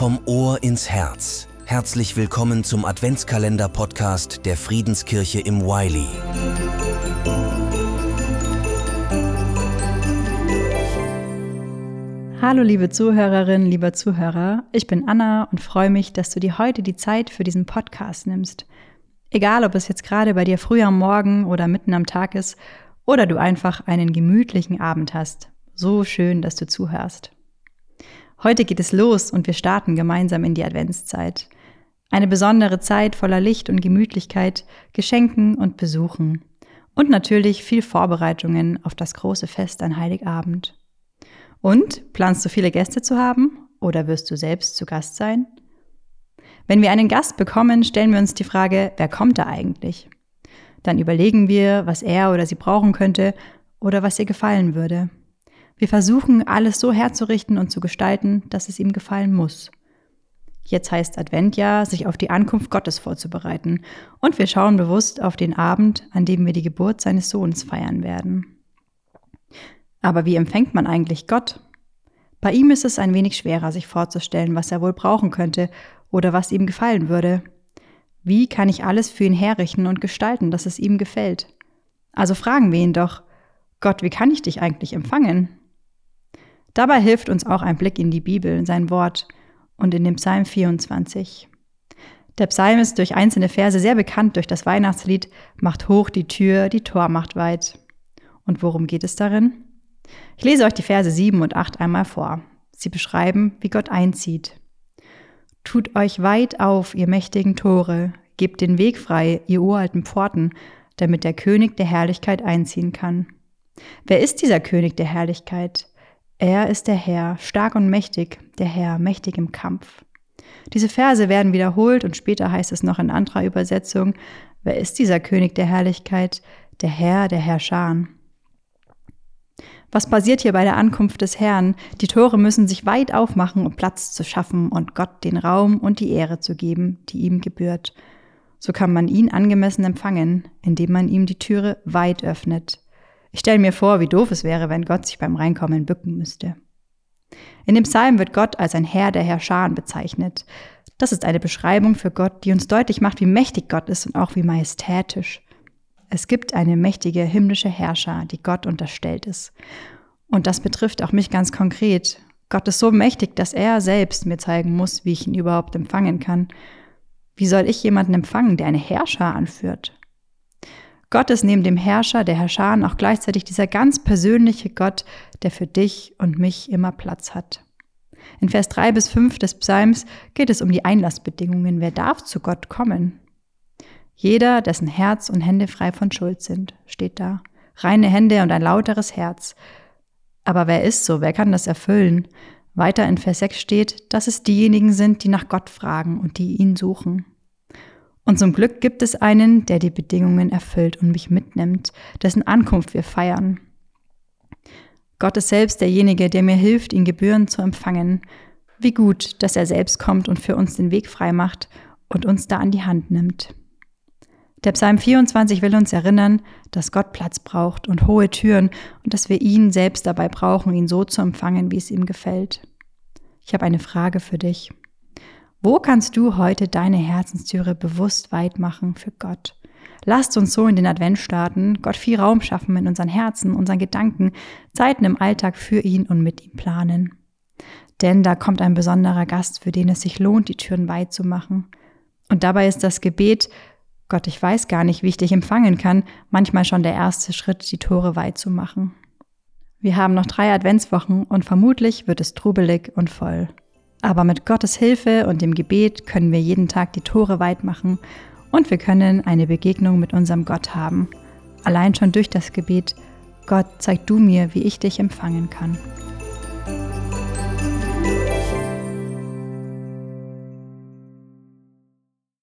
Vom Ohr ins Herz. Herzlich willkommen zum Adventskalender-Podcast der Friedenskirche im Wiley. Hallo liebe Zuhörerinnen, lieber Zuhörer, ich bin Anna und freue mich, dass du dir heute die Zeit für diesen Podcast nimmst. Egal, ob es jetzt gerade bei dir früh am Morgen oder mitten am Tag ist oder du einfach einen gemütlichen Abend hast. So schön, dass du zuhörst. Heute geht es los und wir starten gemeinsam in die Adventszeit. Eine besondere Zeit voller Licht und Gemütlichkeit, Geschenken und Besuchen. Und natürlich viel Vorbereitungen auf das große Fest an Heiligabend. Und planst du viele Gäste zu haben oder wirst du selbst zu Gast sein? Wenn wir einen Gast bekommen, stellen wir uns die Frage, wer kommt da eigentlich? Dann überlegen wir, was er oder sie brauchen könnte oder was ihr gefallen würde. Wir versuchen, alles so herzurichten und zu gestalten, dass es ihm gefallen muss. Jetzt heißt Advent ja, sich auf die Ankunft Gottes vorzubereiten. Und wir schauen bewusst auf den Abend, an dem wir die Geburt seines Sohnes feiern werden. Aber wie empfängt man eigentlich Gott? Bei ihm ist es ein wenig schwerer, sich vorzustellen, was er wohl brauchen könnte oder was ihm gefallen würde. Wie kann ich alles für ihn herrichten und gestalten, dass es ihm gefällt? Also fragen wir ihn doch, Gott, wie kann ich dich eigentlich empfangen? Dabei hilft uns auch ein Blick in die Bibel, sein Wort und in dem Psalm 24. Der Psalm ist durch einzelne Verse sehr bekannt durch das Weihnachtslied Macht hoch die Tür, die Tor macht weit. Und worum geht es darin? Ich lese euch die Verse 7 und 8 einmal vor. Sie beschreiben, wie Gott einzieht. Tut euch weit auf, ihr mächtigen Tore, gebt den Weg frei, ihr uralten Pforten, damit der König der Herrlichkeit einziehen kann. Wer ist dieser König der Herrlichkeit? Er ist der Herr, stark und mächtig, der Herr, mächtig im Kampf. Diese Verse werden wiederholt und später heißt es noch in anderer Übersetzung, wer ist dieser König der Herrlichkeit? Der Herr, der Herrscher. Was passiert hier bei der Ankunft des Herrn? Die Tore müssen sich weit aufmachen, um Platz zu schaffen und Gott den Raum und die Ehre zu geben, die ihm gebührt. So kann man ihn angemessen empfangen, indem man ihm die Türe weit öffnet. Ich stelle mir vor, wie doof es wäre, wenn Gott sich beim Reinkommen bücken müsste. In dem Psalm wird Gott als ein Herr der Herrscharen bezeichnet. Das ist eine Beschreibung für Gott, die uns deutlich macht, wie mächtig Gott ist und auch wie majestätisch. Es gibt eine mächtige himmlische Herrscher, die Gott unterstellt ist. Und das betrifft auch mich ganz konkret. Gott ist so mächtig, dass er selbst mir zeigen muss, wie ich ihn überhaupt empfangen kann. Wie soll ich jemanden empfangen, der eine Herrscher anführt? Gott ist neben dem Herrscher der Herrscher auch gleichzeitig dieser ganz persönliche Gott, der für dich und mich immer Platz hat. In Vers 3 bis 5 des Psalms geht es um die Einlassbedingungen. Wer darf zu Gott kommen? Jeder, dessen Herz und Hände frei von Schuld sind, steht da. Reine Hände und ein lauteres Herz. Aber wer ist so? Wer kann das erfüllen? Weiter in Vers 6 steht, dass es diejenigen sind, die nach Gott fragen und die ihn suchen. Und zum Glück gibt es einen, der die Bedingungen erfüllt und mich mitnimmt, dessen Ankunft wir feiern. Gott ist selbst derjenige, der mir hilft, ihn gebührend zu empfangen. Wie gut, dass er selbst kommt und für uns den Weg frei macht und uns da an die Hand nimmt. Der Psalm 24 will uns erinnern, dass Gott Platz braucht und hohe Türen und dass wir ihn selbst dabei brauchen, ihn so zu empfangen, wie es ihm gefällt. Ich habe eine Frage für dich. Wo kannst du heute deine Herzenstüre bewusst weit machen für Gott? Lasst uns so in den Advent starten, Gott viel Raum schaffen in unseren Herzen, unseren Gedanken, Zeiten im Alltag für ihn und mit ihm planen. Denn da kommt ein besonderer Gast, für den es sich lohnt, die Türen weit zu machen. Und dabei ist das Gebet, Gott, ich weiß gar nicht, wie ich dich empfangen kann, manchmal schon der erste Schritt, die Tore weit zu machen. Wir haben noch drei Adventswochen und vermutlich wird es trubelig und voll. Aber mit Gottes Hilfe und dem Gebet können wir jeden Tag die Tore weit machen und wir können eine Begegnung mit unserem Gott haben. Allein schon durch das Gebet, Gott, zeig du mir, wie ich dich empfangen kann.